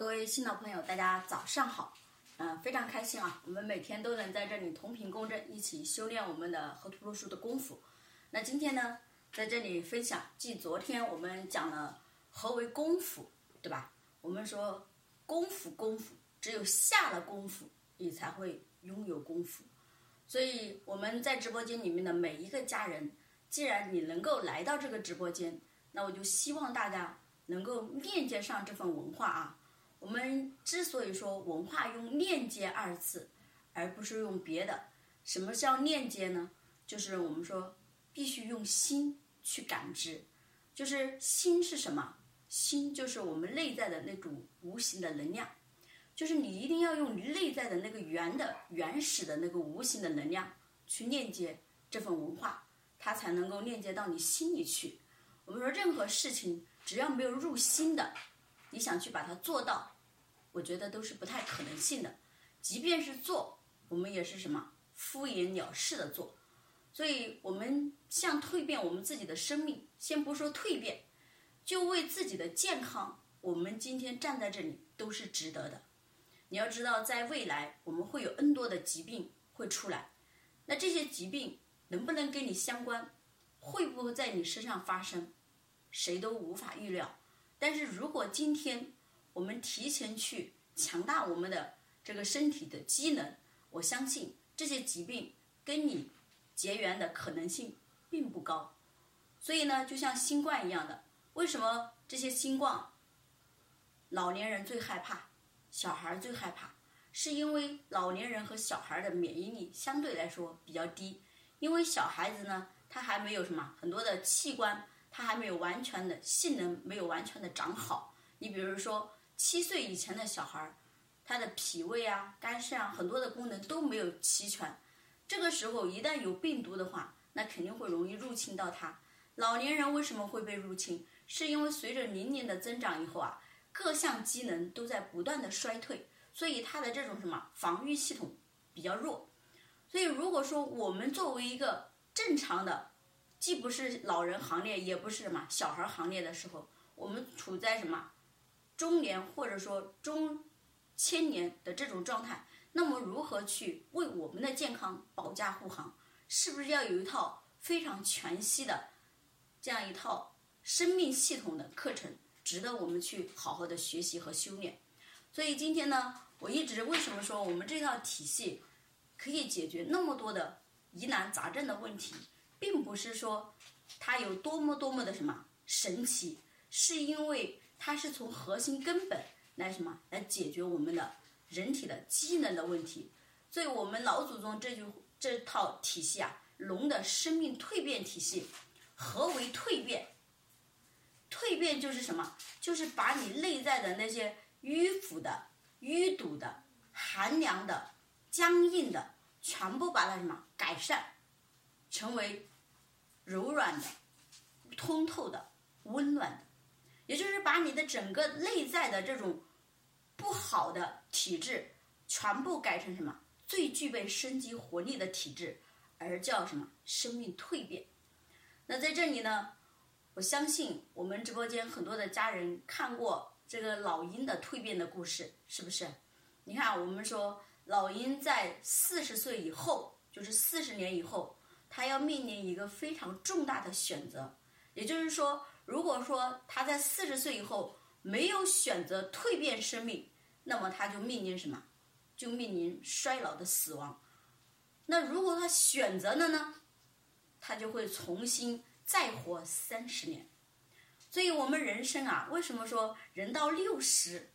各位新老朋友，大家早上好，嗯、非常开心啊！我们每天都能在这里同频共振，一起修炼我们的河图洛书的功夫。那今天呢，在这里分享，继昨天我们讲了何为功夫，对吧？我们说功夫功夫，只有下了功夫，你才会拥有功夫。所以我们在直播间里面的每一个家人，既然你能够来到这个直播间，那我就希望大家能够链接上这份文化啊。我们之所以说文化用链接二字，而不是用别的，什么叫链接呢？就是我们说必须用心去感知，就是心是什么？心就是我们内在的那种无形的能量，就是你一定要用你内在的那个原的原始的那个无形的能量去链接这份文化，它才能够链接到你心里去。我们说任何事情只要没有入心的。你想去把它做到，我觉得都是不太可能性的。即便是做，我们也是什么敷衍了事的做。所以，我们像蜕变我们自己的生命，先不说蜕变，就为自己的健康，我们今天站在这里都是值得的。你要知道，在未来我们会有 N 多的疾病会出来，那这些疾病能不能跟你相关，会不会在你身上发生，谁都无法预料。但是如果今天我们提前去强大我们的这个身体的机能，我相信这些疾病跟你结缘的可能性并不高。所以呢，就像新冠一样的，为什么这些新冠老年人最害怕，小孩最害怕？是因为老年人和小孩的免疫力相对来说比较低，因为小孩子呢，他还没有什么很多的器官。他还没有完全的性能，没有完全的长好。你比如说，七岁以前的小孩，他的脾胃啊、肝肾啊，很多的功能都没有齐全。这个时候一旦有病毒的话，那肯定会容易入侵到他。老年人为什么会被入侵？是因为随着年龄的增长以后啊，各项机能都在不断的衰退，所以他的这种什么防御系统比较弱。所以如果说我们作为一个正常的，既不是老人行列，也不是什么小孩行列的时候，我们处在什么中年或者说中千年的这种状态，那么如何去为我们的健康保驾护航？是不是要有一套非常全息的这样一套生命系统的课程，值得我们去好好的学习和修炼？所以今天呢，我一直为什么说我们这套体系可以解决那么多的疑难杂症的问题？并不是说它有多么多么的什么神奇，是因为它是从核心根本来什么来解决我们的人体的机能的问题。所以我们老祖宗这句这套体系啊，龙的生命蜕变体系，何为蜕变？蜕变就是什么？就是把你内在的那些迂腐的、淤堵的、寒凉的、僵硬的，全部把它什么改善，成为。柔软的、通透的、温暖的，也就是把你的整个内在的这种不好的体质，全部改成什么最具备生机活力的体质，而叫什么生命蜕变。那在这里呢，我相信我们直播间很多的家人看过这个老鹰的蜕变的故事，是不是？你看，我们说老鹰在四十岁以后，就是四十年以后。它要面临一个非常重大的选择，也就是说，如果说他在四十岁以后没有选择蜕变生命，那么他就面临什么？就面临衰老的死亡。那如果他选择了呢？他就会重新再活三十年。所以，我们人生啊，为什么说人到六十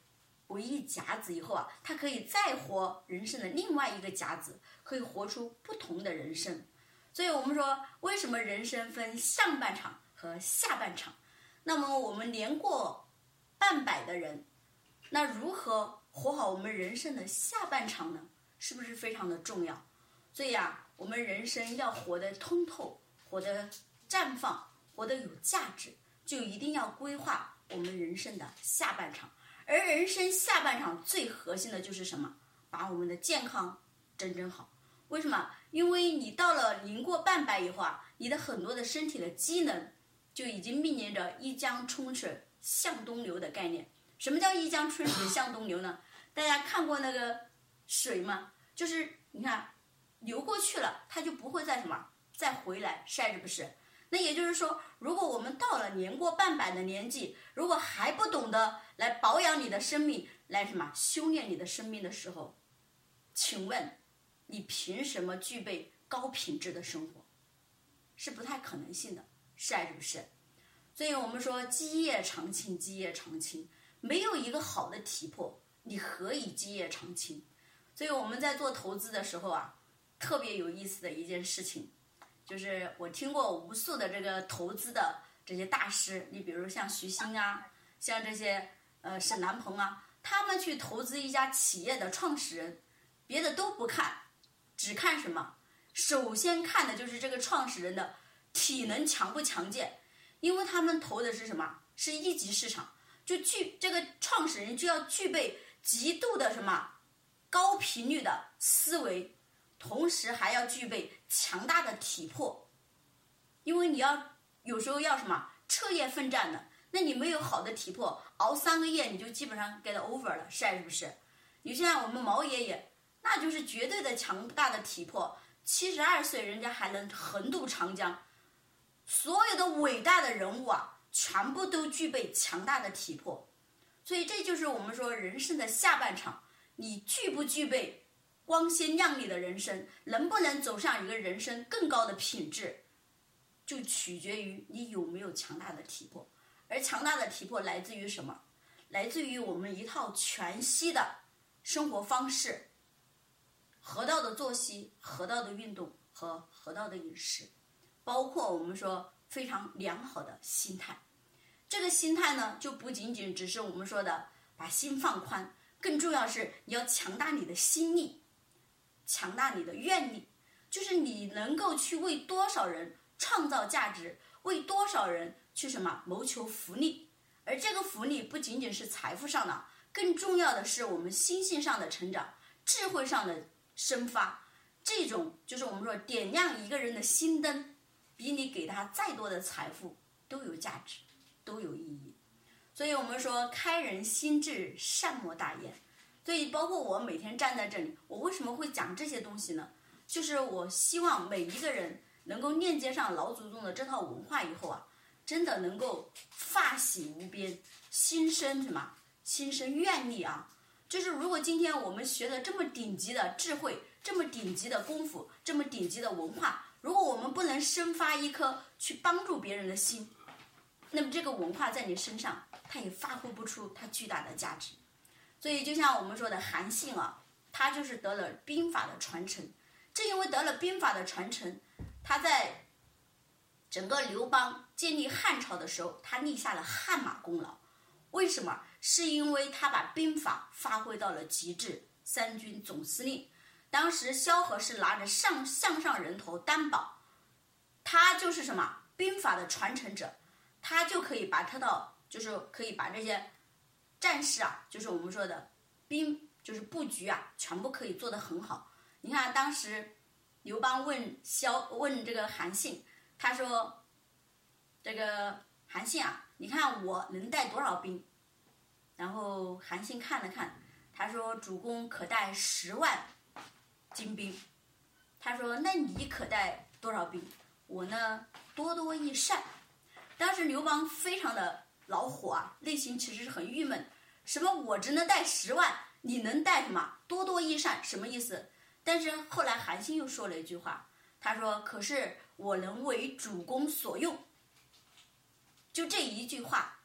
为一甲子以后啊，他可以再活人生的另外一个甲子，可以活出不同的人生？所以我们说，为什么人生分上半场和下半场？那么我们年过半百的人，那如何活好我们人生的下半场呢？是不是非常的重要？所以啊，我们人生要活得通透，活得绽放，活得有价值，就一定要规划我们人生的下半场。而人生下半场最核心的就是什么？把我们的健康整整好。为什么？因为你到了年过半百以后啊，你的很多的身体的机能就已经面临着一江春水向东流的概念。什么叫一江春水向东流呢？大家看过那个水吗？就是你看流过去了，它就不会再什么再回来，晒是不是？那也就是说，如果我们到了年过半百的年纪，如果还不懂得来保养你的生命，来什么修炼你的生命的时候，请问你凭什么具备高品质的生活？是不太可能性的，是是不是？所以我们说基业长青，基业长青，没有一个好的体魄，你何以基业长青？所以我们在做投资的时候啊，特别有意思的一件事情。就是我听过无数的这个投资的这些大师，你比如像徐新啊，像这些呃沈南鹏啊，他们去投资一家企业的创始人，别的都不看，只看什么？首先看的就是这个创始人的体能强不强健，因为他们投的是什么？是一级市场，就具这个创始人就要具备极度的什么高频率的思维。同时还要具备强大的体魄，因为你要有时候要什么彻夜奋战的，那你没有好的体魄，熬三个夜你就基本上 get over 了，晒是不是？你像我们毛爷爷，那就是绝对的强大的体魄，七十二岁人家还能横渡长江，所有的伟大的人物啊，全部都具备强大的体魄，所以这就是我们说人生的下半场，你具不具备？光鲜亮丽的人生能不能走上一个人生更高的品质，就取决于你有没有强大的体魄。而强大的体魄来自于什么？来自于我们一套全息的生活方式，河道的作息、河道的运动和河道的饮食，包括我们说非常良好的心态。这个心态呢，就不仅仅只是我们说的把心放宽，更重要是你要强大你的心力。强大你的愿力，就是你能够去为多少人创造价值，为多少人去什么谋求福利，而这个福利不仅仅是财富上的，更重要的是我们心性上的成长，智慧上的生发。这种就是我们说点亮一个人的心灯，比你给他再多的财富都有价值，都有意义。所以我们说开人心智，善莫大焉。所以，包括我每天站在这里，我为什么会讲这些东西呢？就是我希望每一个人能够链接上老祖宗的这套文化以后啊，真的能够发喜无边，心生什么？心生愿力啊！就是如果今天我们学的这么顶级的智慧，这么顶级的功夫，这么顶级的文化，如果我们不能生发一颗去帮助别人的心，那么这个文化在你身上，它也发挥不出它巨大的价值。所以，就像我们说的韩信啊，他就是得了兵法的传承。正因为得了兵法的传承，他在整个刘邦建立汉朝的时候，他立下了汗马功劳。为什么？是因为他把兵法发挥到了极致。三军总司令，当时萧何是拿着上项上人头担保，他就是什么兵法的传承者，他就可以把他到，就是可以把这些。战士啊，就是我们说的兵，就是布局啊，全部可以做得很好。你看当时刘邦问萧问这个韩信，他说：“这个韩信啊，你看我能带多少兵？”然后韩信看了看，他说：“主公可带十万精兵。”他说：“那你可带多少兵？我呢，多多益善。”当时刘邦非常的恼火啊，内心其实是很郁闷。什么？我只能带十万，你能带什么？多多益善，什么意思？但是后来韩信又说了一句话，他说：“可是我能为主公所用。”就这一句话，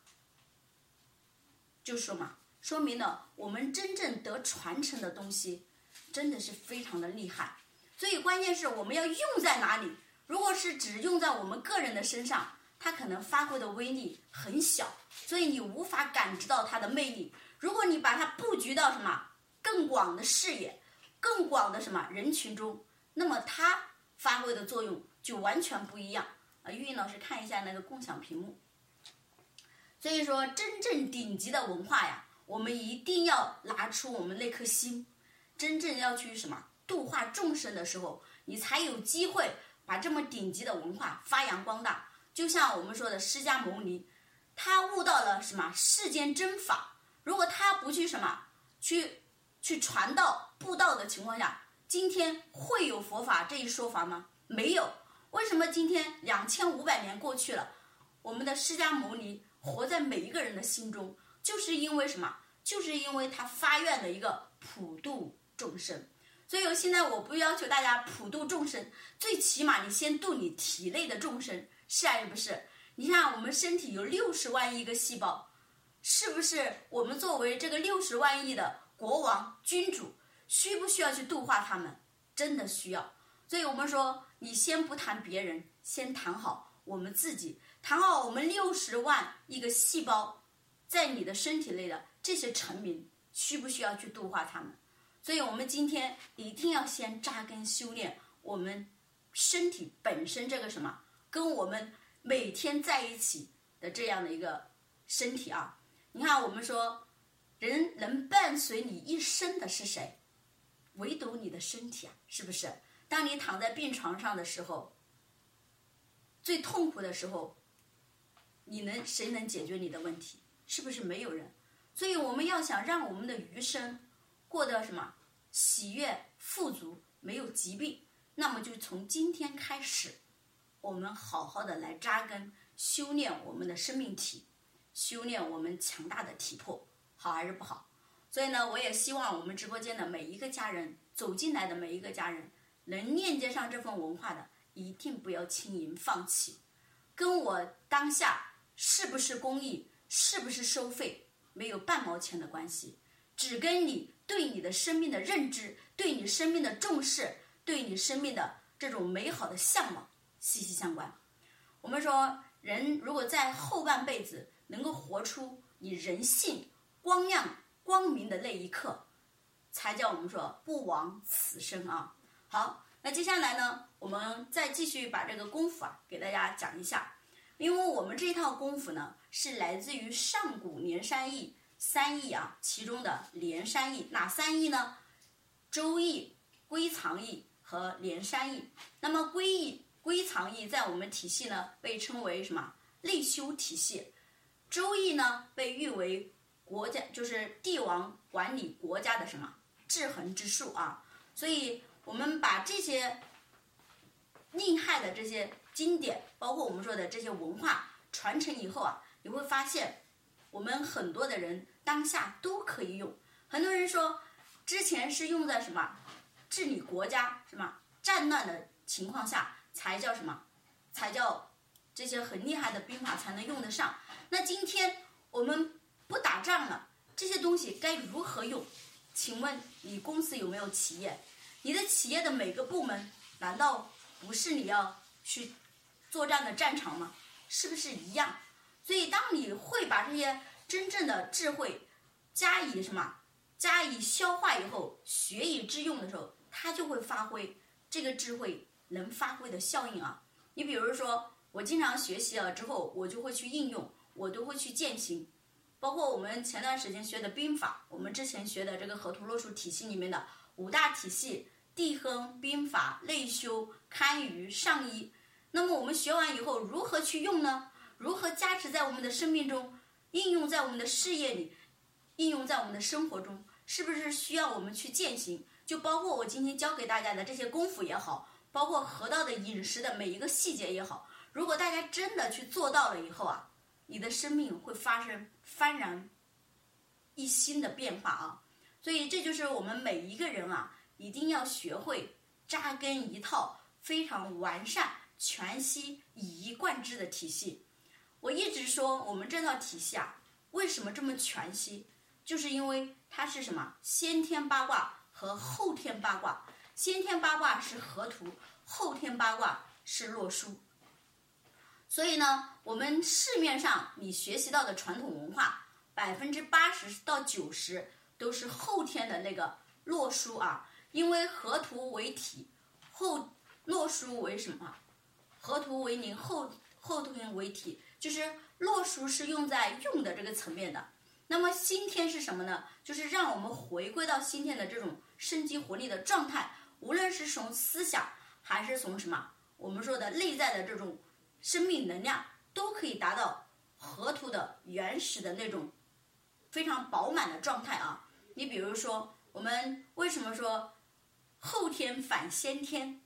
就说嘛，说明了我们真正得传承的东西，真的是非常的厉害。所以关键是我们要用在哪里？如果是只用在我们个人的身上。它可能发挥的威力很小，所以你无法感知到它的魅力。如果你把它布局到什么更广的视野、更广的什么人群中，那么它发挥的作用就完全不一样。啊，玉英老师看一下那个共享屏幕。所以说，真正顶级的文化呀，我们一定要拿出我们那颗心，真正要去什么度化众生的时候，你才有机会把这么顶级的文化发扬光大。就像我们说的释迦牟尼，他悟到了什么世间真法，如果他不去什么去去传道布道的情况下，今天会有佛法这一说法吗？没有。为什么今天两千五百年过去了，我们的释迦牟尼活在每一个人的心中，就是因为什么？就是因为他发愿的一个普度众生。所以我现在我不要求大家普度众生，最起码你先度你体内的众生，是还是不是？你看我们身体有六十万亿个细胞，是不是？我们作为这个六十万亿的国王君主，需不需要去度化他们？真的需要。所以我们说。你先不谈别人，先谈好我们自己，谈好我们六十万一个细胞，在你的身体内的这些臣民，需不需要去度化他们？所以，我们今天一定要先扎根修炼我们身体本身这个什么，跟我们每天在一起的这样的一个身体啊。你看，我们说人能伴随你一生的是谁？唯独你的身体啊，是不是？当你躺在病床上的时候，最痛苦的时候，你能谁能解决你的问题？是不是没有人？所以我们要想让我们的余生过得什么喜悦、富足，没有疾病，那么就从今天开始，我们好好的来扎根修炼我们的生命体，修炼我们强大的体魄，好还是不好？所以呢，我也希望我们直播间的每一个家人走进来的每一个家人。能链接上这份文化的，一定不要轻言放弃。跟我当下是不是公益，是不是收费，没有半毛钱的关系，只跟你对你的生命的认知、对你生命的重视、对你生命的这种美好的向往息息相关。我们说，人如果在后半辈子能够活出你人性光亮、光明的那一刻，才叫我们说不枉此生啊。好，那接下来呢，我们再继续把这个功夫啊给大家讲一下，因为我们这套功夫呢是来自于上古连山易三易啊，其中的连山易哪三易呢？周易、归藏易和连山易。那么归易、归藏易在我们体系呢被称为什么？内修体系。周易呢被誉为国家就是帝王管理国家的什么制衡之术啊，所以。我们把这些厉害的这些经典，包括我们说的这些文化传承以后啊，你会发现，我们很多的人当下都可以用。很多人说，之前是用在什么治理国家什么战乱的情况下才叫什么，才叫这些很厉害的兵法才能用得上。那今天我们不打仗了，这些东西该如何用？请问你公司有没有企业？你的企业的每个部门，难道不是你要去作战的战场吗？是不是一样？所以，当你会把这些真正的智慧加以什么加以消化以后，学以致用的时候，它就会发挥这个智慧能发挥的效应啊！你比如说，我经常学习了之后，我就会去应用，我都会去践行。包括我们前段时间学的兵法，我们之前学的这个河图洛书体系里面的。五大体系：地亨、兵法、内修、堪舆、上衣。那么我们学完以后，如何去用呢？如何加持在我们的生命中，应用在我们的事业里，应用在我们的生活中？是不是需要我们去践行？就包括我今天教给大家的这些功夫也好，包括河道的饮食的每一个细节也好，如果大家真的去做到了以后啊，你的生命会发生幡然一新的变化啊！所以，这就是我们每一个人啊，一定要学会扎根一套非常完善、全息、以一贯之的体系。我一直说，我们这套体系啊，为什么这么全息？就是因为它是什么？先天八卦和后天八卦。先天八卦是河图，后天八卦是洛书。所以呢，我们市面上你学习到的传统文化，百分之八十到九十。都是后天的那个洛书啊，因为河图为体，后洛书为什么？河图为灵，后后天为体，就是洛书是用在用的这个层面的。那么先天是什么呢？就是让我们回归到先天的这种生机活力的状态，无论是从思想还是从什么，我们说的内在的这种生命能量，都可以达到河图的原始的那种非常饱满的状态啊。你比如说，我们为什么说后天反先天？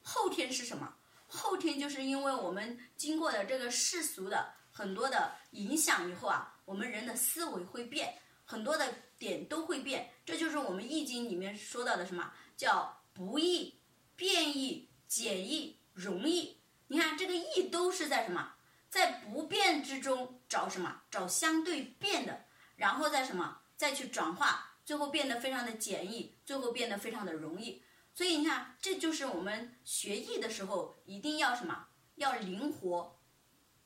后天是什么？后天就是因为我们经过了这个世俗的很多的影响以后啊，我们人的思维会变，很多的点都会变。这就是我们易经里面说到的什么叫不易、变易、简易、容易。你看这个易都是在什么？在不变之中找什么？找相对变的，然后再什么？再去转化，最后变得非常的简易，最后变得非常的容易。所以你看，这就是我们学艺的时候一定要什么？要灵活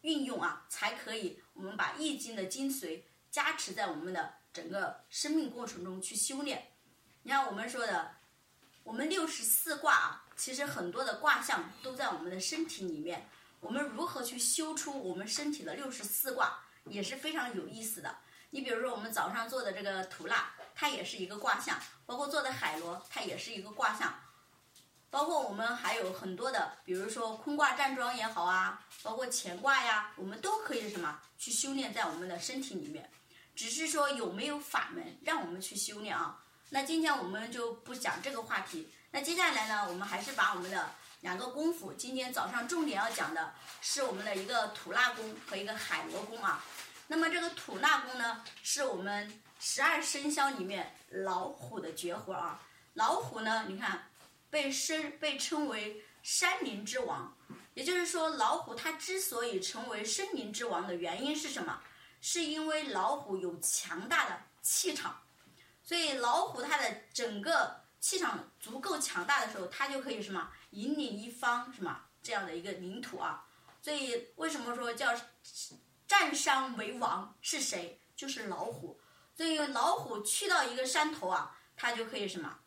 运用啊，才可以我们把易经的精髓加持在我们的整个生命过程中去修炼。你看我们说的，我们六十四卦啊，其实很多的卦象都在我们的身体里面。我们如何去修出我们身体的六十四卦，也是非常有意思的。你比如说，我们早上做的这个吐纳，它也是一个卦象；包括做的海螺，它也是一个卦象。包括我们还有很多的，比如说坤卦站桩也好啊，包括乾卦呀，我们都可以什么去修炼在我们的身体里面。只是说有没有法门让我们去修炼啊？那今天我们就不讲这个话题。那接下来呢，我们还是把我们的两个功夫，今天早上重点要讲的是我们的一个吐纳功和一个海螺功啊。那么这个吐纳功呢，是我们十二生肖里面老虎的绝活啊。老虎呢，你看被生被称为山林之王，也就是说老虎它之所以成为森林之王的原因是什么？是因为老虎有强大的气场，所以老虎它的整个气场足够强大的时候，它就可以什么引领一方什么这样的一个领土啊。所以为什么说叫？占山为王是谁？就是老虎。所以老虎去到一个山头啊，它就可以什么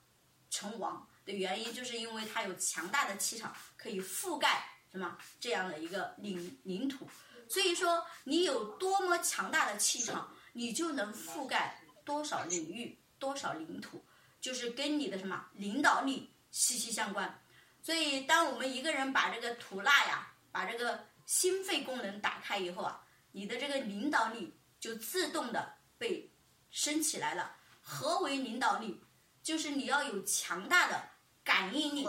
成王的原因，就是因为它有强大的气场，可以覆盖什么这样的一个领领土。所以说，你有多么强大的气场，你就能覆盖多少领域、多少领土，就是跟你的什么领导力息息相关。所以，当我们一个人把这个吐纳呀，把这个心肺功能打开以后啊。你的这个领导力就自动的被升起来了。何为领导力？就是你要有强大的感应力。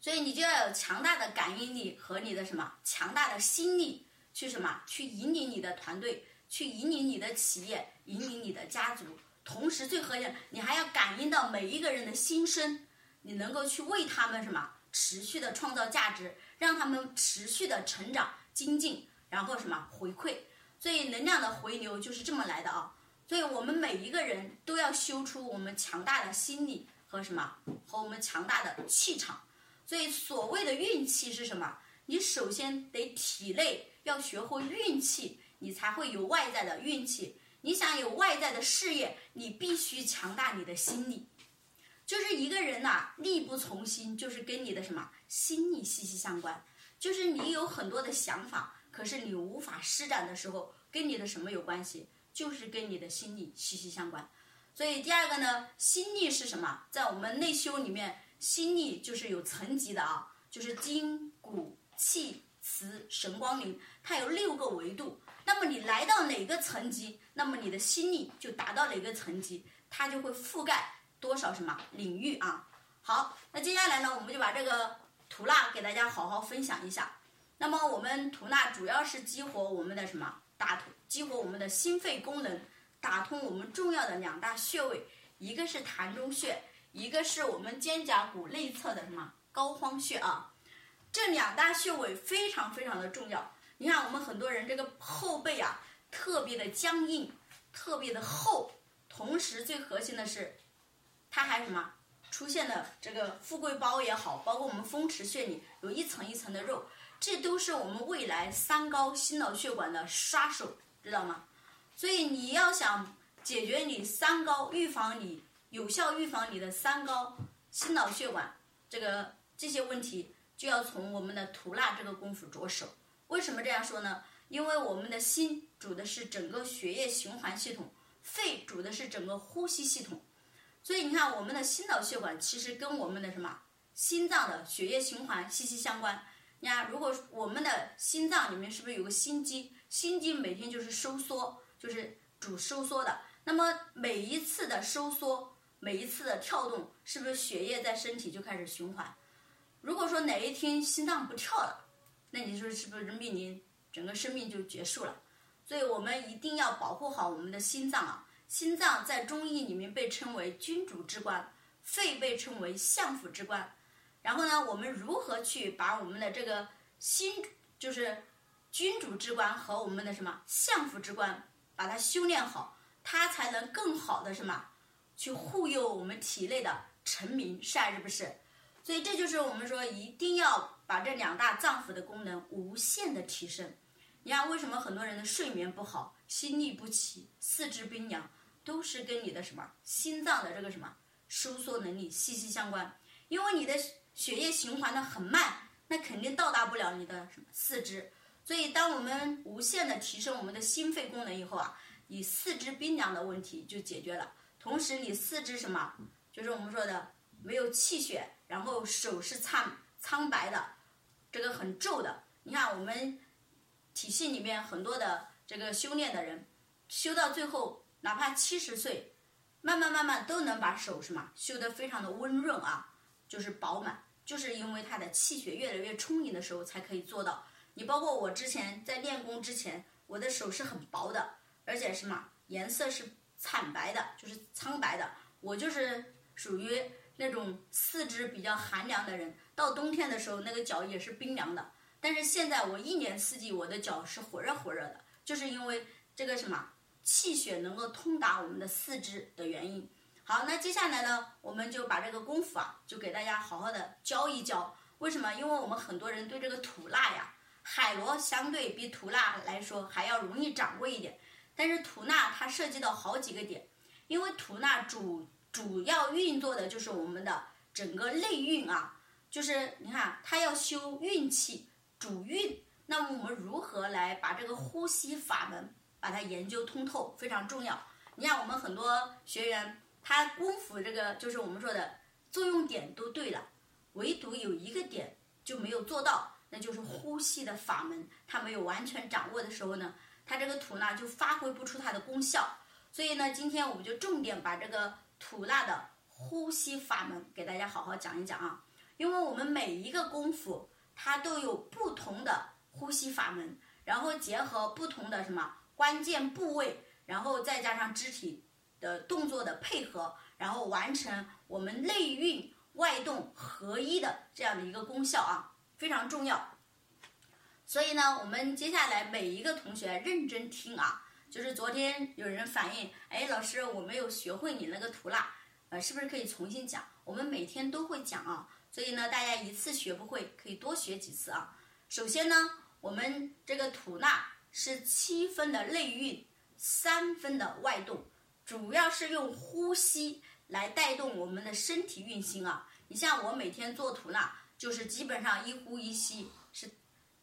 所以你就要有强大的感应力和你的什么强大的心力，去什么去引领你的团队，去引领你的企业，引领你的家族。同时，最核心，你还要感应到每一个人的心声，你能够去为他们什么？持续的创造价值，让他们持续的成长精进，然后什么回馈，所以能量的回流就是这么来的啊！所以我们每一个人都要修出我们强大的心理和什么和我们强大的气场。所以所谓的运气是什么？你首先得体内要学会运气，你才会有外在的运气。你想有外在的事业，你必须强大你的心理。就是一个人呐，力不从心，就是跟你的什么心力息息相关。就是你有很多的想法，可是你无法施展的时候，跟你的什么有关系？就是跟你的心力息息相关。所以第二个呢，心力是什么？在我们内修里面，心力就是有层级的啊，就是筋骨气磁神光灵，它有六个维度。那么你来到哪个层级，那么你的心力就达到哪个层级，它就会覆盖。多少什么领域啊？好，那接下来呢，我们就把这个吐纳给大家好好分享一下。那么我们吐纳主要是激活我们的什么？打通激活我们的心肺功能，打通我们重要的两大穴位，一个是膻中穴，一个是我们肩胛骨内侧的什么膏肓穴啊？这两大穴位非常非常的重要。你看我们很多人这个后背啊，特别的僵硬，特别的厚，同时最核心的是。它还什么出现了这个富贵包也好，包括我们风池穴里有一层一层的肉，这都是我们未来三高心脑血管的杀手，知道吗？所以你要想解决你三高，预防你有效预防你的三高心脑血管这个这些问题，就要从我们的吐纳这个功夫着手。为什么这样说呢？因为我们的心主的是整个血液循环系统，肺主的是整个呼吸系统。所以你看，我们的心脑血管其实跟我们的什么心脏的血液循环息息相关。你看，如果我们的心脏里面是不是有个心肌？心肌每天就是收缩，就是主收缩的。那么每一次的收缩，每一次的跳动，是不是血液在身体就开始循环？如果说哪一天心脏不跳了，那你说是不是面临整个生命就结束了？所以我们一定要保护好我们的心脏啊！心脏在中医里面被称为君主之官，肺被称为相府之官。然后呢，我们如何去把我们的这个心，就是君主之官和我们的什么相府之官，把它修炼好，它才能更好的什么去护佑我们体内的臣民，是还是不是？所以这就是我们说一定要把这两大脏腑的功能无限的提升。你看，为什么很多人的睡眠不好、心律不齐、四肢冰凉，都是跟你的什么心脏的这个什么收缩能力息息相关？因为你的血液循环的很慢，那肯定到达不了你的什么四肢。所以，当我们无限的提升我们的心肺功能以后啊，你四肢冰凉的问题就解决了。同时，你四肢什么，就是我们说的没有气血，然后手是苍苍白的，这个很皱的。你看我们。体系里面很多的这个修炼的人，修到最后，哪怕七十岁，慢慢慢慢都能把手什么修得非常的温润啊，就是饱满，就是因为他的气血越来越充盈的时候才可以做到。你包括我之前在练功之前，我的手是很薄的，而且什么颜色是惨白的，就是苍白的。我就是属于那种四肢比较寒凉的人，到冬天的时候，那个脚也是冰凉的。但是现在我一年四季我的脚是火热火热的，就是因为这个什么气血能够通达我们的四肢的原因。好，那接下来呢，我们就把这个功夫啊，就给大家好好的教一教。为什么？因为我们很多人对这个吐纳呀，海螺相对比吐纳来说还要容易掌握一点。但是吐纳它涉及到好几个点，因为吐纳主主要运作的就是我们的整个内运啊，就是你看它要修运气。主运，那么我们如何来把这个呼吸法门把它研究通透非常重要。你看我们很多学员，他功夫这个就是我们说的作用点都对了，唯独有一个点就没有做到，那就是呼吸的法门，他没有完全掌握的时候呢，他这个吐纳就发挥不出它的功效。所以呢，今天我们就重点把这个吐纳的呼吸法门给大家好好讲一讲啊，因为我们每一个功夫。它都有不同的呼吸法门，然后结合不同的什么关键部位，然后再加上肢体的动作的配合，然后完成我们内运外动合一的这样的一个功效啊，非常重要。所以呢，我们接下来每一个同学认真听啊，就是昨天有人反映，哎，老师我没有学会你那个图啦，呃，是不是可以重新讲？我们每天都会讲啊。所以呢，大家一次学不会，可以多学几次啊。首先呢，我们这个吐纳是七分的内运，三分的外动，主要是用呼吸来带动我们的身体运行啊。你像我每天做吐纳，就是基本上一呼一吸，是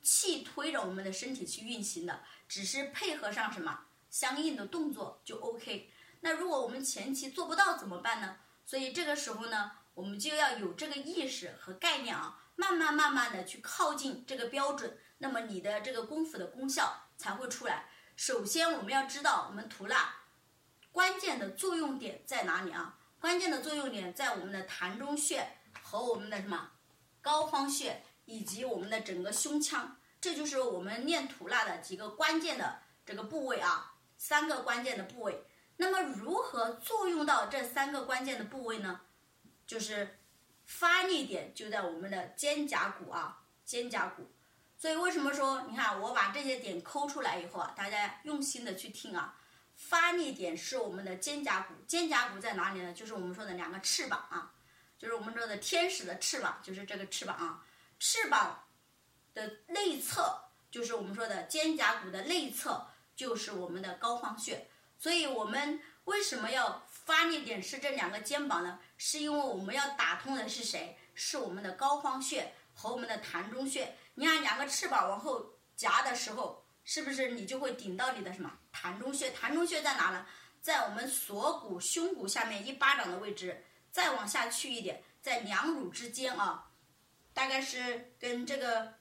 气推着我们的身体去运行的，只是配合上什么相应的动作就 OK。那如果我们前期做不到怎么办呢？所以这个时候呢。我们就要有这个意识和概念啊，慢慢慢慢的去靠近这个标准，那么你的这个功夫的功效才会出来。首先我们要知道我们吐纳关键的作用点在哪里啊？关键的作用点在我们的膻中穴和我们的什么膏肓穴以及我们的整个胸腔，这就是我们练吐纳的几个关键的这个部位啊，三个关键的部位。那么如何作用到这三个关键的部位呢？就是发力点就在我们的肩胛骨啊，肩胛骨。所以为什么说你看我把这些点抠出来以后啊，大家用心的去听啊。发力点是我们的肩胛骨，肩胛骨在哪里呢？就是我们说的两个翅膀啊，就是我们说的天使的翅膀，就是这个翅膀啊。翅膀的内侧就是我们说的肩胛骨的内侧，就是我们的膏肓穴。所以我们为什么要？发力点是这两个肩膀呢，是因为我们要打通的是谁？是我们的膏肓穴和我们的膻中穴。你看两个翅膀往后夹的时候，是不是你就会顶到你的什么膻中穴？膻中穴在哪呢？在我们锁骨、胸骨下面一巴掌的位置，再往下去一点，在两乳之间啊，大概是跟这个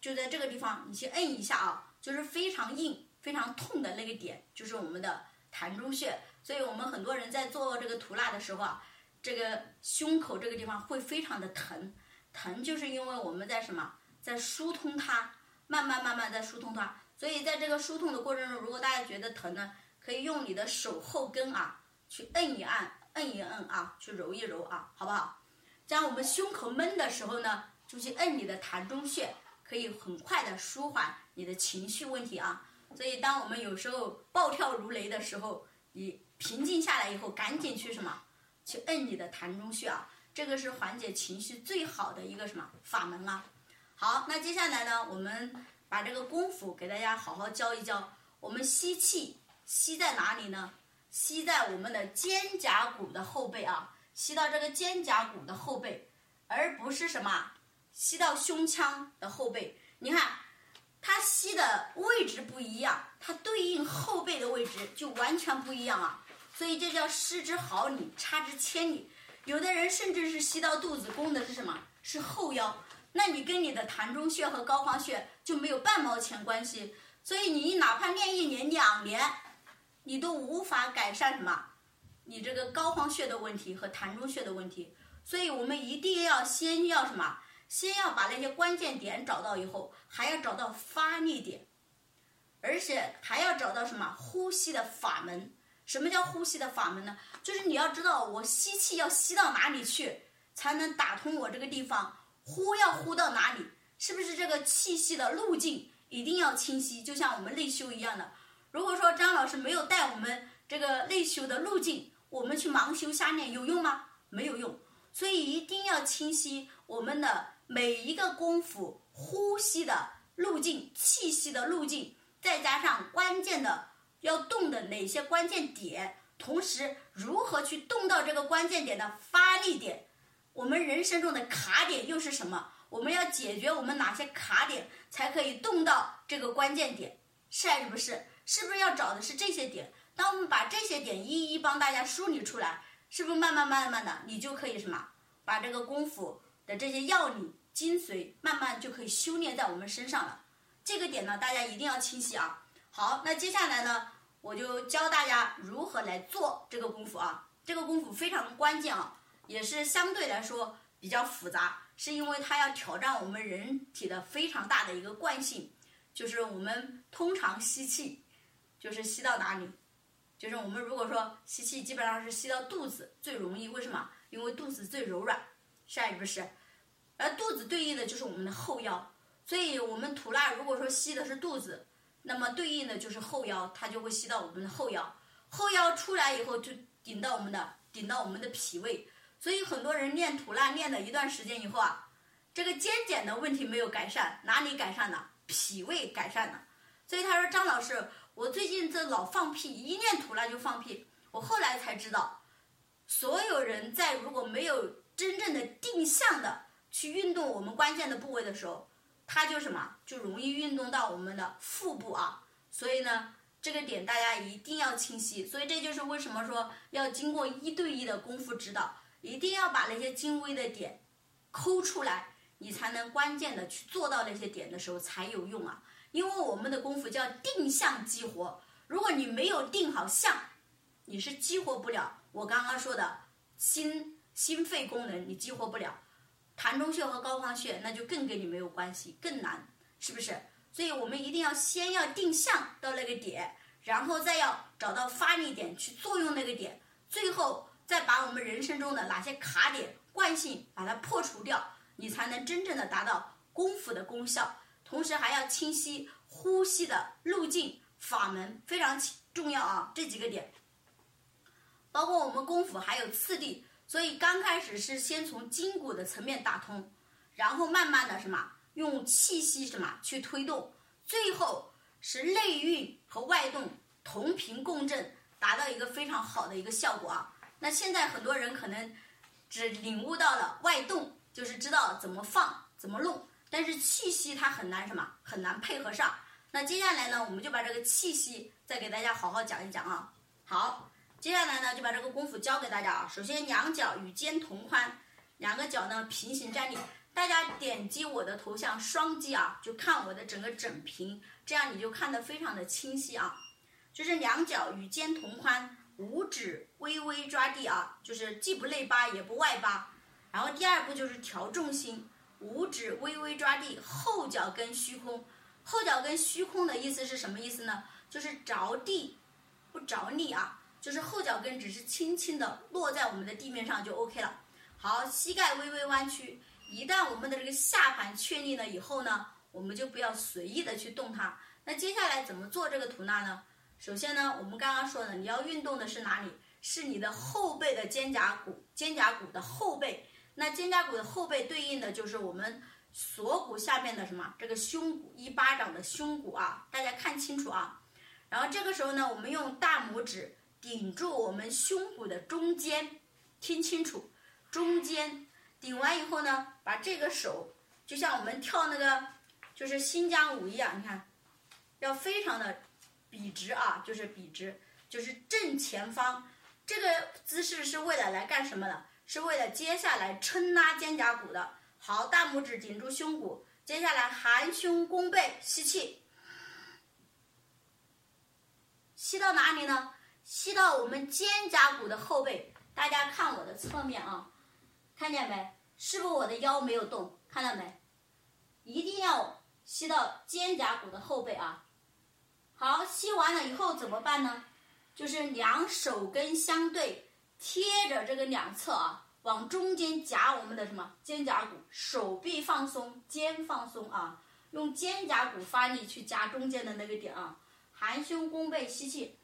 就在这个地方，你去摁一下啊。就是非常硬、非常痛的那个点，就是我们的膻中穴。所以我们很多人在做这个涂蜡的时候啊，这个胸口这个地方会非常的疼，疼就是因为我们在什么，在疏通它，慢慢慢慢在疏通它。所以在这个疏通的过程中，如果大家觉得疼呢，可以用你的手后跟啊，去摁一按，摁一摁啊，去揉一揉啊，好不好？这样我们胸口闷的时候呢，就去摁你的膻中穴，可以很快的舒缓你的情绪问题啊。所以当我们有时候暴跳如雷的时候，你平静下来以后，赶紧去什么？去摁你的膻中穴啊，这个是缓解情绪最好的一个什么法门啊？好，那接下来呢，我们。把这个功夫给大家好好教一教。我们吸气吸在哪里呢？吸在我们的肩胛骨的后背啊，吸到这个肩胛骨的后背，而不是什么吸到胸腔的后背。你看，它吸的位置不一样，它对应后背的位置就完全不一样啊。所以这叫失之毫厘，差之千里。有的人甚至是吸到肚子，攻的是什么？是后腰。那你跟你的膻中穴和膏肓穴就没有半毛钱关系，所以你哪怕练一年两年，你都无法改善什么，你这个膏肓穴的问题和膻中穴的问题。所以我们一定要先要什么？先要把那些关键点找到以后，还要找到发力点，而且还要找到什么？呼吸的法门。什么叫呼吸的法门呢？就是你要知道我吸气要吸到哪里去，才能打通我这个地方。呼要呼到哪里？是不是这个气息的路径一定要清晰？就像我们内修一样的。如果说张老师没有带我们这个内修的路径，我们去盲修瞎练有用吗？没有用。所以一定要清晰我们的每一个功夫呼吸的路径、气息的路径，再加上关键的要动的哪些关键点，同时如何去动到这个关键点的发力点。我们人生中的卡点又是什么？我们要解决我们哪些卡点，才可以动到这个关键点？是还是不是？是不是要找的是这些点？当我们把这些点一一帮大家梳理出来，是不是慢慢慢慢的，你就可以什么？把这个功夫的这些要领、精髓，慢慢就可以修炼在我们身上了。这个点呢，大家一定要清晰啊。好，那接下来呢，我就教大家如何来做这个功夫啊。这个功夫非常关键啊。也是相对来说比较复杂，是因为它要挑战我们人体的非常大的一个惯性，就是我们通常吸气，就是吸到哪里？就是我们如果说吸气，基本上是吸到肚子最容易，为什么？因为肚子最柔软，是还是不是？而肚子对应的就是我们的后腰，所以我们吐纳如果说吸的是肚子，那么对应的就是后腰，它就会吸到我们的后腰，后腰出来以后就顶到我们的顶到我们的脾胃。所以很多人练吐纳练了一段时间以后啊，这个肩颈的问题没有改善，哪里改善了？脾胃改善了。所以他说张老师，我最近这老放屁，一练吐纳就放屁。我后来才知道，所有人在如果没有真正的定向的去运动我们关键的部位的时候，它就什么就容易运动到我们的腹部啊。所以呢，这个点大家一定要清晰。所以这就是为什么说要经过一对一的功夫指导。一定要把那些精微的点抠出来，你才能关键的去做到那些点的时候才有用啊！因为我们的功夫叫定向激活，如果你没有定好向，你是激活不了我刚刚说的心心肺功能，你激活不了膻中穴和膏肓穴，那就更跟你没有关系，更难，是不是？所以我们一定要先要定向到那个点，然后再要找到发力点去作用那个点，最后。再把我们人生中的哪些卡点惯性把它破除掉，你才能真正的达到功夫的功效。同时还要清晰呼吸的路径法门，非常重要啊！这几个点，包括我们功夫还有次第，所以刚开始是先从筋骨的层面打通，然后慢慢的什么用气息什么去推动，最后是内运和外动同频共振，达到一个非常好的一个效果啊！那现在很多人可能只领悟到了外动，就是知道怎么放、怎么弄，但是气息它很难什么，很难配合上。那接下来呢，我们就把这个气息再给大家好好讲一讲啊。好，接下来呢就把这个功夫教给大家啊。首先，两脚与肩同宽，两个脚呢平行站立，大家点击我的头像双击啊，就看我的整个整屏，这样你就看得非常的清晰啊。就是两脚与肩同宽，五指微微抓地啊，就是既不内八也不外八。然后第二步就是调重心，五指微微抓地，后脚跟虚空。后脚跟虚空的意思是什么意思呢？就是着地不着力啊，就是后脚跟只是轻轻的落在我们的地面上就 OK 了。好，膝盖微微弯曲。一旦我们的这个下盘确立了以后呢，我们就不要随意的去动它。那接下来怎么做这个吐纳呢？首先呢，我们刚刚说的，你要运动的是哪里？是你的后背的肩胛骨，肩胛骨的后背。那肩胛骨的后背对应的就是我们锁骨下面的什么？这个胸骨，一巴掌的胸骨啊！大家看清楚啊。然后这个时候呢，我们用大拇指顶住我们胸骨的中间，听清楚，中间。顶完以后呢，把这个手就像我们跳那个就是新疆舞一样，你看，要非常的笔直啊，就是笔直，就是正前方。这个姿势是为了来干什么的？是为了接下来撑拉肩胛骨的。好，大拇指顶住胸骨，接下来含胸弓背，吸气，吸到哪里呢？吸到我们肩胛骨的后背。大家看我的侧面啊。看见没？是不是我的腰没有动？看到没？一定要吸到肩胛骨的后背啊！好，吸完了以后怎么办呢？就是两手跟相对，贴着这个两侧啊，往中间夹我们的什么肩胛骨，手臂放松，肩放松啊，用肩胛骨发力去夹中间的那个点啊，含胸弓背，吸气。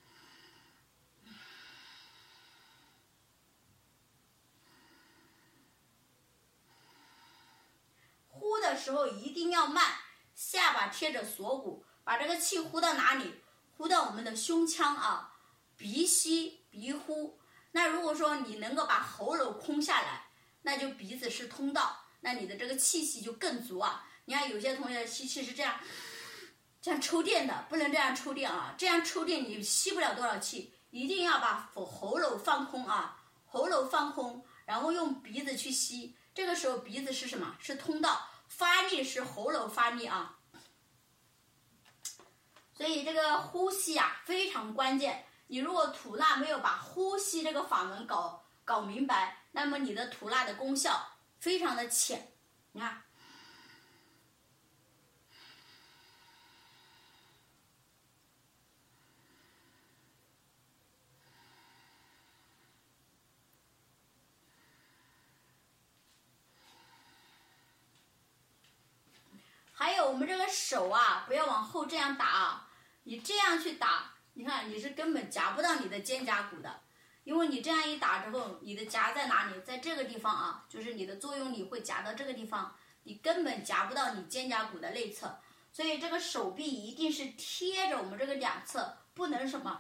呼的时候一定要慢，下巴贴着锁骨，把这个气呼到哪里？呼到我们的胸腔啊，鼻吸鼻呼。那如果说你能够把喉咙空下来，那就鼻子是通道，那你的这个气息就更足啊。你看有些同学吸气是这样，这样抽电的，不能这样抽电啊，这样抽电你吸不了多少气，一定要把喉喉咙放空啊，喉咙放空，然后用鼻子去吸。这个时候鼻子是什么？是通道，发力是喉咙发力啊。所以这个呼吸啊非常关键。你如果吐纳没有把呼吸这个法门搞搞明白，那么你的吐纳的功效非常的浅。你看。还有我们这个手啊，不要往后这样打啊！你这样去打，你看你是根本夹不到你的肩胛骨的，因为你这样一打之后，你的夹在哪里？在这个地方啊，就是你的作用力会夹到这个地方，你根本夹不到你肩胛骨的内侧。所以这个手臂一定是贴着我们这个两侧，不能什么，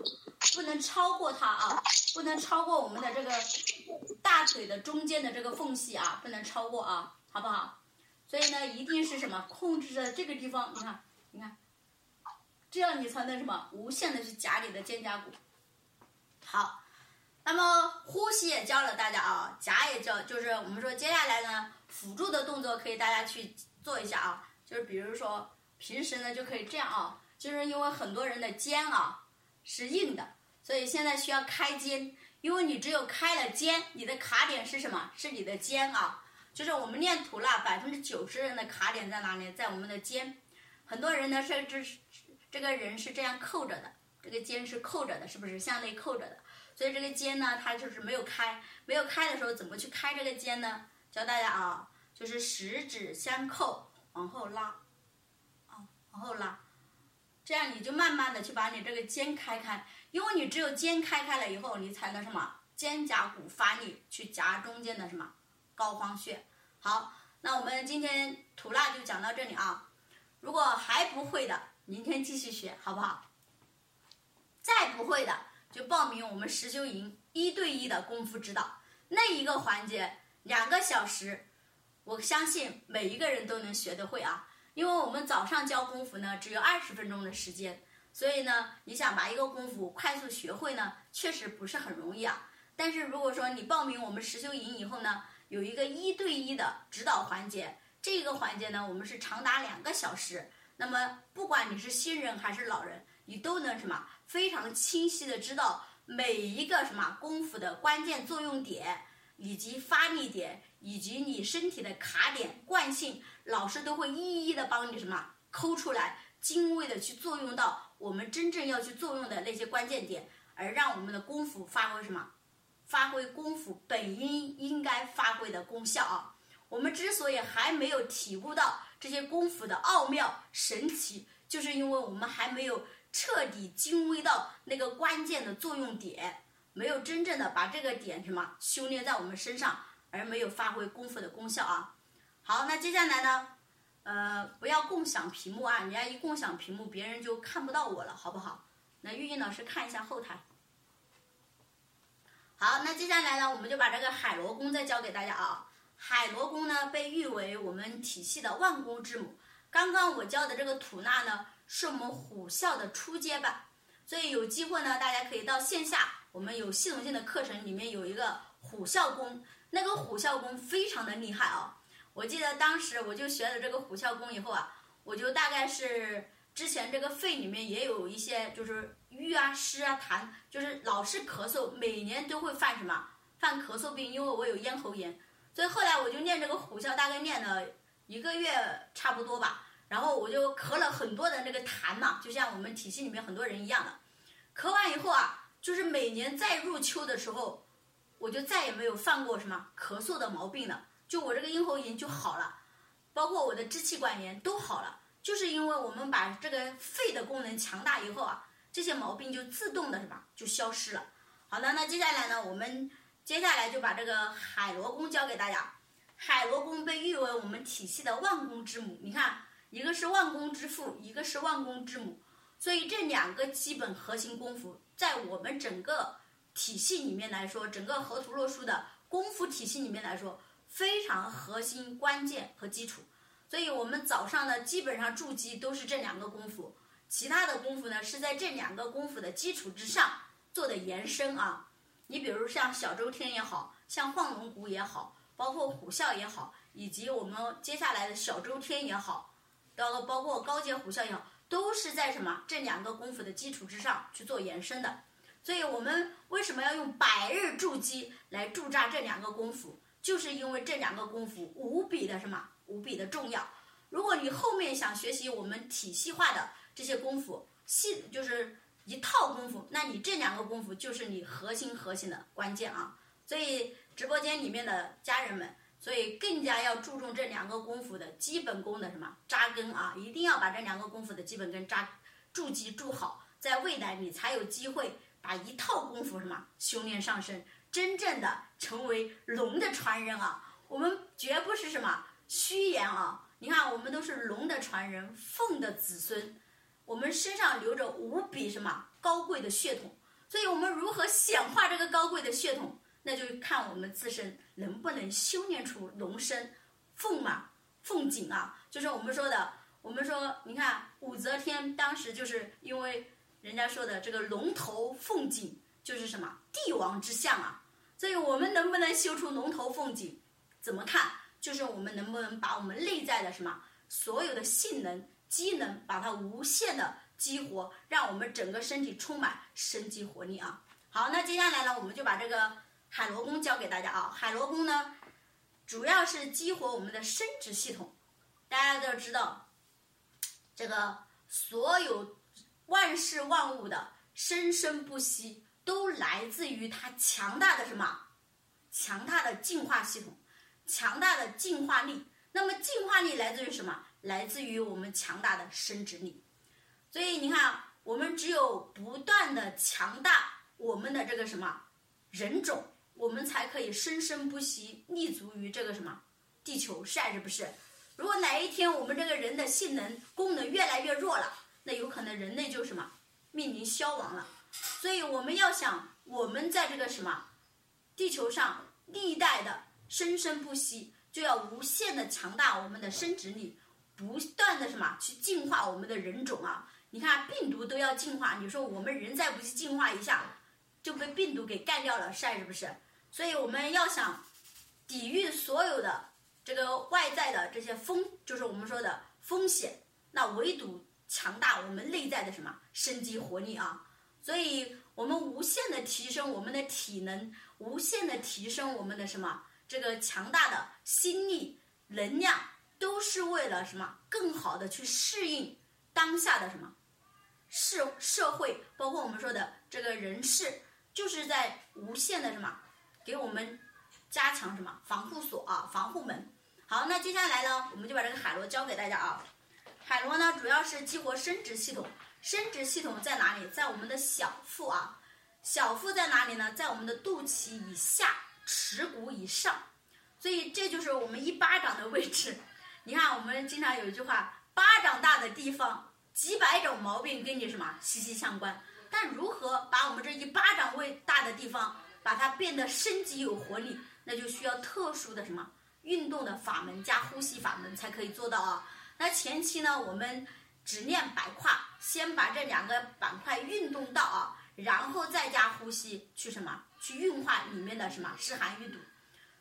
不能超过它啊，不能超过我们的这个大腿的中间的这个缝隙啊，不能超过啊，好不好？所以呢，一定是什么控制在这个地方？你看，你看，这样你才能什么无限的去夹你的肩胛骨。好，那么呼吸也教了大家啊，夹也教，就是我们说接下来呢，辅助的动作可以大家去做一下啊，就是比如说平时呢就可以这样啊，就是因为很多人的肩啊是硬的，所以现在需要开肩，因为你只有开了肩，你的卡点是什么？是你的肩啊。就是我们练吐纳，百分之九十人的卡点在哪里？在我们的肩。很多人呢，甚至这个人是这样扣着的，这个肩是扣着的，是不是向内扣着的？所以这个肩呢，它就是没有开。没有开的时候，怎么去开这个肩呢？教大家啊，就是十指相扣，往后拉，啊，往后拉，这样你就慢慢的去把你这个肩开开，因为你只有肩开开了以后，你才能什么？肩胛骨发力去夹中间的什么？膏肓穴，好，那我们今天吐纳就讲到这里啊。如果还不会的，明天继续学，好不好？再不会的，就报名我们实修营一对一的功夫指导，那一个环节两个小时，我相信每一个人都能学得会啊。因为我们早上教功夫呢，只有二十分钟的时间，所以呢，你想把一个功夫快速学会呢，确实不是很容易啊。但是如果说你报名我们实修营以后呢，有一个一对一的指导环节，这个环节呢，我们是长达两个小时。那么不管你是新人还是老人，你都能什么非常清晰的知道每一个什么功夫的关键作用点，以及发力点，以及你身体的卡点惯性，老师都会一一的帮你什么抠出来，精微的去作用到我们真正要去作用的那些关键点，而让我们的功夫发挥什么？发挥功夫本应应该发挥的功效啊！我们之所以还没有体悟到这些功夫的奥妙神奇，就是因为我们还没有彻底精微到那个关键的作用点，没有真正的把这个点什么修炼在我们身上，而没有发挥功夫的功效啊！好，那接下来呢？呃，不要共享屏幕啊！你要一共享屏幕，别人就看不到我了，好不好？那玉英老师看一下后台。好，那接下来呢，我们就把这个海螺功再教给大家啊。海螺功呢，被誉为我们体系的万功之母。刚刚我教的这个吐纳呢，是我们虎啸的初阶版，所以有机会呢，大家可以到线下，我们有系统性的课程，里面有一个虎啸功，那个虎啸功非常的厉害啊。我记得当时我就学了这个虎啸功以后啊，我就大概是。之前这个肺里面也有一些，就是瘀啊、湿啊、痰，就是老是咳嗽，每年都会犯什么？犯咳嗽病，因为我有咽喉炎，所以后来我就练这个虎啸，大概练了一个月差不多吧。然后我就咳了很多的那个痰嘛，就像我们体系里面很多人一样的。咳完以后啊，就是每年再入秋的时候，我就再也没有犯过什么咳嗽的毛病了，就我这个咽喉炎就好了，包括我的支气管炎都好了。就是因为我们把这个肺的功能强大以后啊，这些毛病就自动的什么就消失了。好的，那接下来呢，我们接下来就把这个海螺功教给大家。海螺功被誉为我们体系的万功之母。你看，一个是万功之父，一个是万功之母，所以这两个基本核心功夫，在我们整个体系里面来说，整个河图洛书的功夫体系里面来说，非常核心、关键和基础。所以我们早上呢，基本上筑基都是这两个功夫，其他的功夫呢是在这两个功夫的基础之上做的延伸啊。你比如像小周天也好像晃龙鼓也好，包括虎啸也好，以及我们接下来的小周天也好，到包括高阶虎啸也好，都是在什么这两个功夫的基础之上去做延伸的。所以我们为什么要用百日筑基来驻扎这两个功夫？就是因为这两个功夫无比的什么？无比的重要。如果你后面想学习我们体系化的这些功夫，系就是一套功夫，那你这两个功夫就是你核心核心的关键啊。所以直播间里面的家人们，所以更加要注重这两个功夫的基本功的什么扎根啊，一定要把这两个功夫的基本根扎筑基筑好，在未来你才有机会把一套功夫什么修炼上升，真正的成为龙的传人啊。我们绝不是什么。虚言啊！你看，我们都是龙的传人，凤的子孙，我们身上流着无比什么高贵的血统，所以我们如何显化这个高贵的血统，那就看我们自身能不能修炼出龙身凤马，凤景啊，就是我们说的，我们说，你看武则天当时就是因为人家说的这个龙头凤颈就是什么帝王之相啊，所以我们能不能修出龙头凤颈，怎么看？就是我们能不能把我们内在的什么所有的性能、机能，把它无限的激活，让我们整个身体充满生机活力啊！好，那接下来呢，我们就把这个海螺功教给大家啊。海螺功呢，主要是激活我们的生殖系统。大家都知道，这个所有万事万物的生生不息，都来自于它强大的什么？强大的进化系统。强大的进化力，那么进化力来自于什么？来自于我们强大的生殖力。所以你看，我们只有不断的强大我们的这个什么人种，我们才可以生生不息，立足于这个什么地球是还，是不是？如果哪一天我们这个人的性能功能越来越弱了，那有可能人类就什么面临消亡了。所以我们要想，我们在这个什么地球上历代的。生生不息，就要无限的强大我们的生殖力，不断的什么去进化我们的人种啊！你看病毒都要进化，你说我们人再不去进化一下，就被病毒给干掉了，晒是不是？所以我们要想抵御所有的这个外在的这些风，就是我们说的风险，那唯独强大我们内在的什么生机活力啊！所以，我们无限的提升我们的体能，无限的提升我们的什么这个强大的心力能量，都是为了什么？更好的去适应当下的什么社社会，包括我们说的这个人事，就是在无限的什么给我们加强什么防护锁啊，防护门。好，那接下来呢，我们就把这个海螺教给大家啊。海螺呢，主要是激活生殖系统。生殖系统在哪里？在我们的小腹啊。小腹在哪里呢？在我们的肚脐以下，耻骨以上。所以这就是我们一巴掌的位置。你看，我们经常有一句话：巴掌大的地方，几百种毛病跟你什么息息相关。但如何把我们这一巴掌位大的地方，把它变得生机有活力，那就需要特殊的什么运动的法门加呼吸法门才可以做到啊。那前期呢，我们。只练摆胯，先把这两个板块运动到啊，然后再加呼吸去什么？去运化里面的什么湿寒淤堵。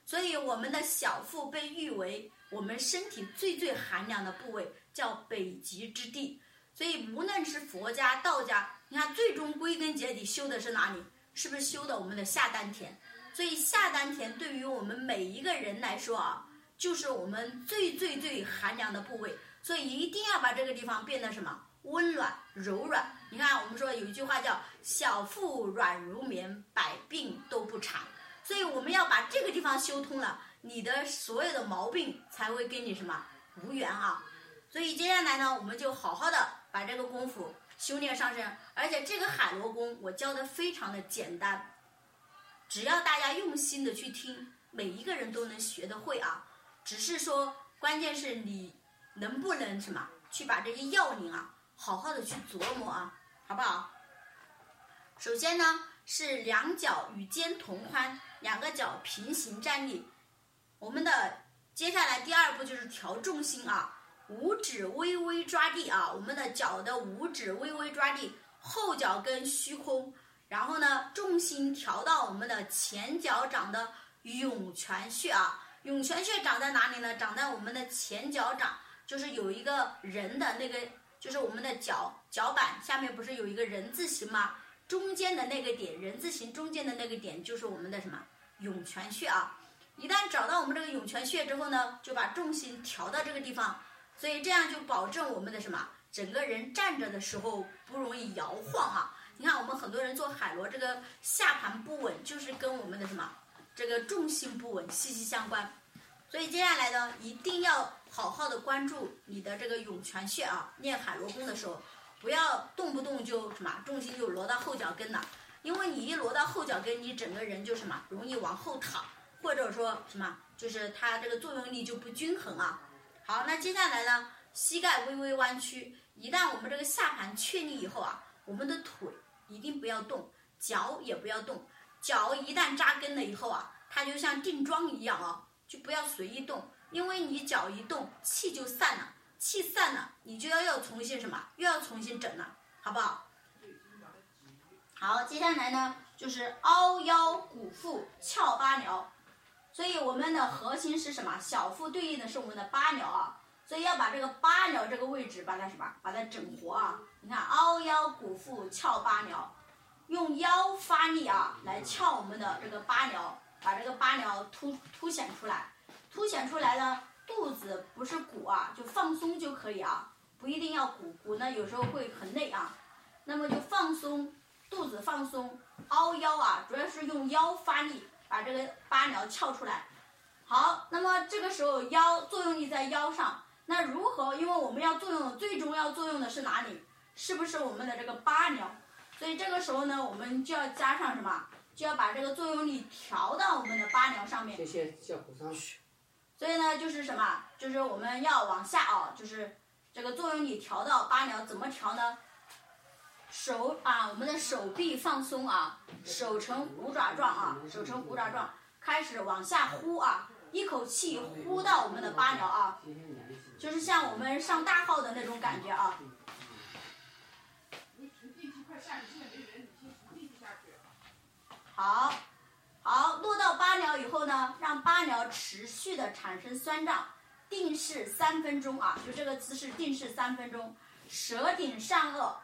所以我们的小腹被誉为我们身体最最寒凉的部位，叫北极之地。所以无论是佛家、道家，你看最终归根结底修的是哪里？是不是修的我们的下丹田？所以下丹田对于我们每一个人来说啊，就是我们最最最寒凉的部位。所以一定要把这个地方变得什么温暖柔软。你看，我们说有一句话叫“小腹软如棉，百病都不缠”。所以我们要把这个地方修通了，你的所有的毛病才会跟你什么无缘啊。所以接下来呢，我们就好好的把这个功夫修炼上身。而且这个海螺功我教的非常的简单，只要大家用心的去听，每一个人都能学得会啊。只是说，关键是你。能不能什么去把这些要领啊，好好的去琢磨啊，好不好？首先呢，是两脚与肩同宽，两个脚平行站立。我们的接下来第二步就是调重心啊，五指微微抓地啊，我们的脚的五指微微抓地，后脚跟虚空，然后呢，重心调到我们的前脚掌的涌泉穴啊，涌泉穴长在哪里呢？长在我们的前脚掌。就是有一个人的那个，就是我们的脚脚板下面不是有一个人字形吗？中间的那个点，人字形中间的那个点就是我们的什么涌泉穴啊。一旦找到我们这个涌泉穴之后呢，就把重心调到这个地方，所以这样就保证我们的什么整个人站着的时候不容易摇晃啊。你看我们很多人做海螺，这个下盘不稳，就是跟我们的什么这个重心不稳息息相关。所以接下来呢，一定要好好的关注你的这个涌泉穴啊。练海螺功的时候，不要动不动就什么重心就挪到后脚跟了，因为你一挪到后脚跟，你整个人就什么容易往后躺，或者说什么就是它这个作用力就不均衡啊。好，那接下来呢，膝盖微微弯曲，一旦我们这个下盘确立以后啊，我们的腿一定不要动，脚也不要动，脚一旦扎根了以后啊，它就像定桩一样啊。就不要随意动，因为你脚一动，气就散了，气散了，你就要要重新什么，又要重新整了，好不好？好，接下来呢，就是凹腰鼓腹翘八髎，所以我们的核心是什么？小腹对应的是我们的八髎啊，所以要把这个八髎这个位置把它什么，把它整活啊。你看，凹腰鼓腹翘八髎，用腰发力啊，来翘我们的这个八髎。把这个八髎凸凸显出来，凸显出来呢，肚子不是鼓啊，就放松就可以啊，不一定要鼓，鼓呢有时候会很累啊。那么就放松，肚子放松，凹腰啊，主要是用腰发力，把这个八髎翘出来。好，那么这个时候腰作用力在腰上，那如何？因为我们要作用的，最终要作用的是哪里？是不是我们的这个八髎？所以这个时候呢，我们就要加上什么？就要把这个作用力调到我们的八髎上面。谢谢小鼓上去。所以呢，就是什么？就是我们要往下啊，就是这个作用力调到八髎，怎么调呢？手啊，我们的手臂放松啊，手成虎爪状啊，手成虎爪状，开始往下呼啊，一口气呼到我们的八髎啊，就是像我们上大号的那种感觉啊。好，好，落到八髎以后呢，让八髎持续的产生酸胀，定势三分钟啊，就这个姿势定势三分钟，舌顶上颚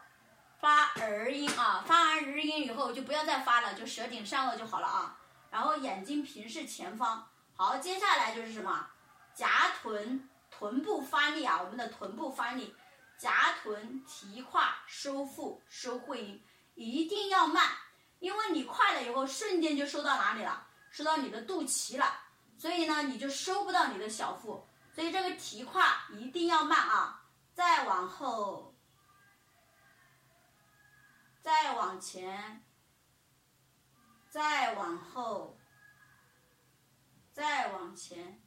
发儿音啊，发完儿音以后就不要再发了，就舌顶上颚就好了啊。然后眼睛平视前方。好，接下来就是什么？夹臀，臀部发力啊，我们的臀部发力，夹臀提胯收腹收会阴，一定要慢，因为你快了以后，瞬间就收到哪里了？收到你的肚脐了，所以呢，你就收不到你的小腹，所以这个提胯一定要慢啊，再往后。再往前，再往后，再往前，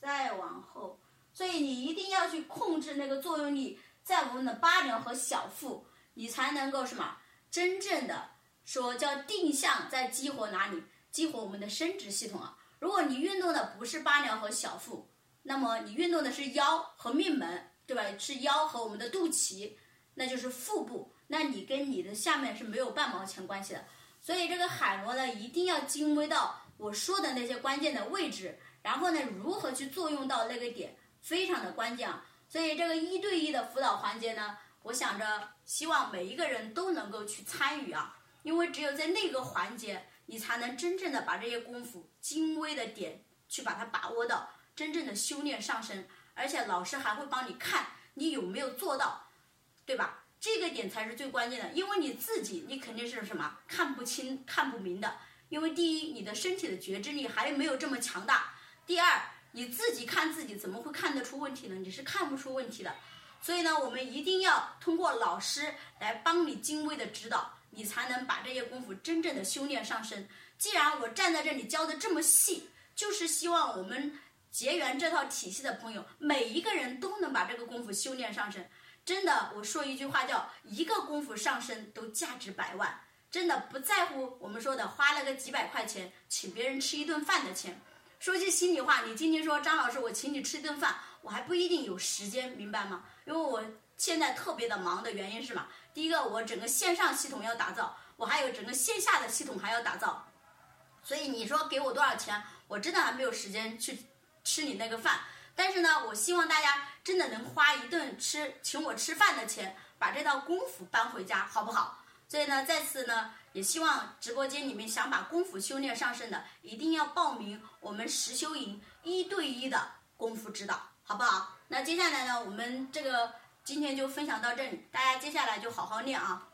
再往后，所以你一定要去控制那个作用力在我们的八髎和小腹，你才能够什么真正的说叫定向在激活哪里？激活我们的生殖系统啊！如果你运动的不是八髎和小腹，那么你运动的是腰和命门，对吧？是腰和我们的肚脐。那就是腹部，那你跟你的下面是没有半毛钱关系的，所以这个海螺呢，一定要精微到我说的那些关键的位置，然后呢，如何去作用到那个点，非常的关键啊。所以这个一对一的辅导环节呢，我想着希望每一个人都能够去参与啊，因为只有在那个环节，你才能真正的把这些功夫精微的点去把它把握到真正的修炼上升，而且老师还会帮你看你有没有做到。对吧？这个点才是最关键的，因为你自己你肯定是什么看不清、看不明的。因为第一，你的身体的觉知力还没有这么强大；第二，你自己看自己怎么会看得出问题呢？你是看不出问题的。所以呢，我们一定要通过老师来帮你精微的指导，你才能把这些功夫真正的修炼上身。既然我站在这里教的这么细，就是希望我们结缘这套体系的朋友，每一个人都能把这个功夫修炼上身。真的，我说一句话叫一个功夫上身都价值百万。真的不在乎我们说的花了个几百块钱请别人吃一顿饭的钱。说句心里话，你今天说张老师，我请你吃顿饭，我还不一定有时间，明白吗？因为我现在特别的忙的原因是什么？第一个，我整个线上系统要打造，我还有整个线下的系统还要打造。所以你说给我多少钱，我真的还没有时间去吃你那个饭。但是呢，我希望大家真的能花一顿吃请我吃饭的钱，把这套功夫搬回家，好不好？所以呢，再次呢，也希望直播间里面想把功夫修炼上升的，一定要报名我们实修营一对一的功夫指导，好不好？那接下来呢，我们这个今天就分享到这里，大家接下来就好好练啊。